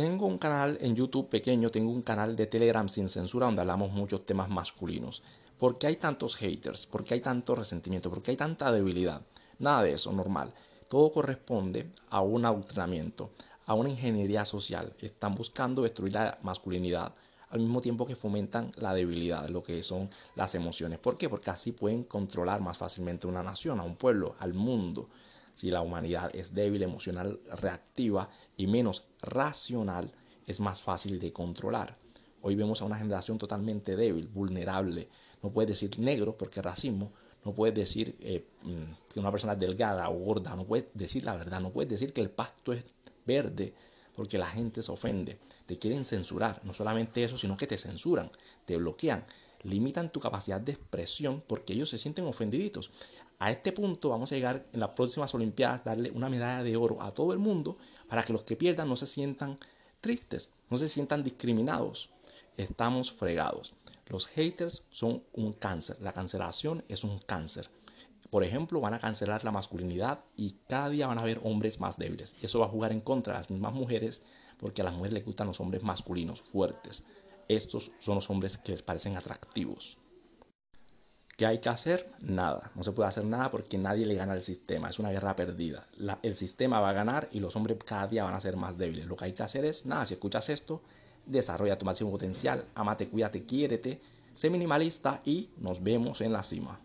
Tengo un canal en YouTube pequeño, tengo un canal de Telegram sin censura donde hablamos muchos temas masculinos. ¿Por qué hay tantos haters? ¿Por qué hay tanto resentimiento? ¿Por qué hay tanta debilidad? Nada de eso, normal. Todo corresponde a un adoctrinamiento, a una ingeniería social. Están buscando destruir la masculinidad al mismo tiempo que fomentan la debilidad, lo que son las emociones. ¿Por qué? Porque así pueden controlar más fácilmente una nación, a un pueblo, al mundo. Si la humanidad es débil, emocional, reactiva y menos racional, es más fácil de controlar. Hoy vemos a una generación totalmente débil, vulnerable. No puedes decir negro porque racismo. No puedes decir eh, mm, que una persona es delgada o gorda. No puedes decir la verdad. No puedes decir que el pasto es verde porque la gente se ofende. Te quieren censurar. No solamente eso, sino que te censuran, te bloquean, limitan tu capacidad de expresión porque ellos se sienten ofendiditos. A este punto vamos a llegar en las próximas Olimpiadas, darle una medalla de oro a todo el mundo para que los que pierdan no se sientan tristes, no se sientan discriminados. Estamos fregados. Los haters son un cáncer. La cancelación es un cáncer. Por ejemplo, van a cancelar la masculinidad y cada día van a haber hombres más débiles. Eso va a jugar en contra de las mismas mujeres porque a las mujeres les gustan los hombres masculinos, fuertes. Estos son los hombres que les parecen atractivos. ¿Qué hay que hacer? Nada. No se puede hacer nada porque nadie le gana al sistema. Es una guerra perdida. el sistema va a ganar y los hombres cada día van a ser más débiles. Lo que hay que hacer es, nada, si escuchas esto, desarrolla tu máximo potencial, amate, cuídate, quiérete, sé minimalista y nos vemos en la cima.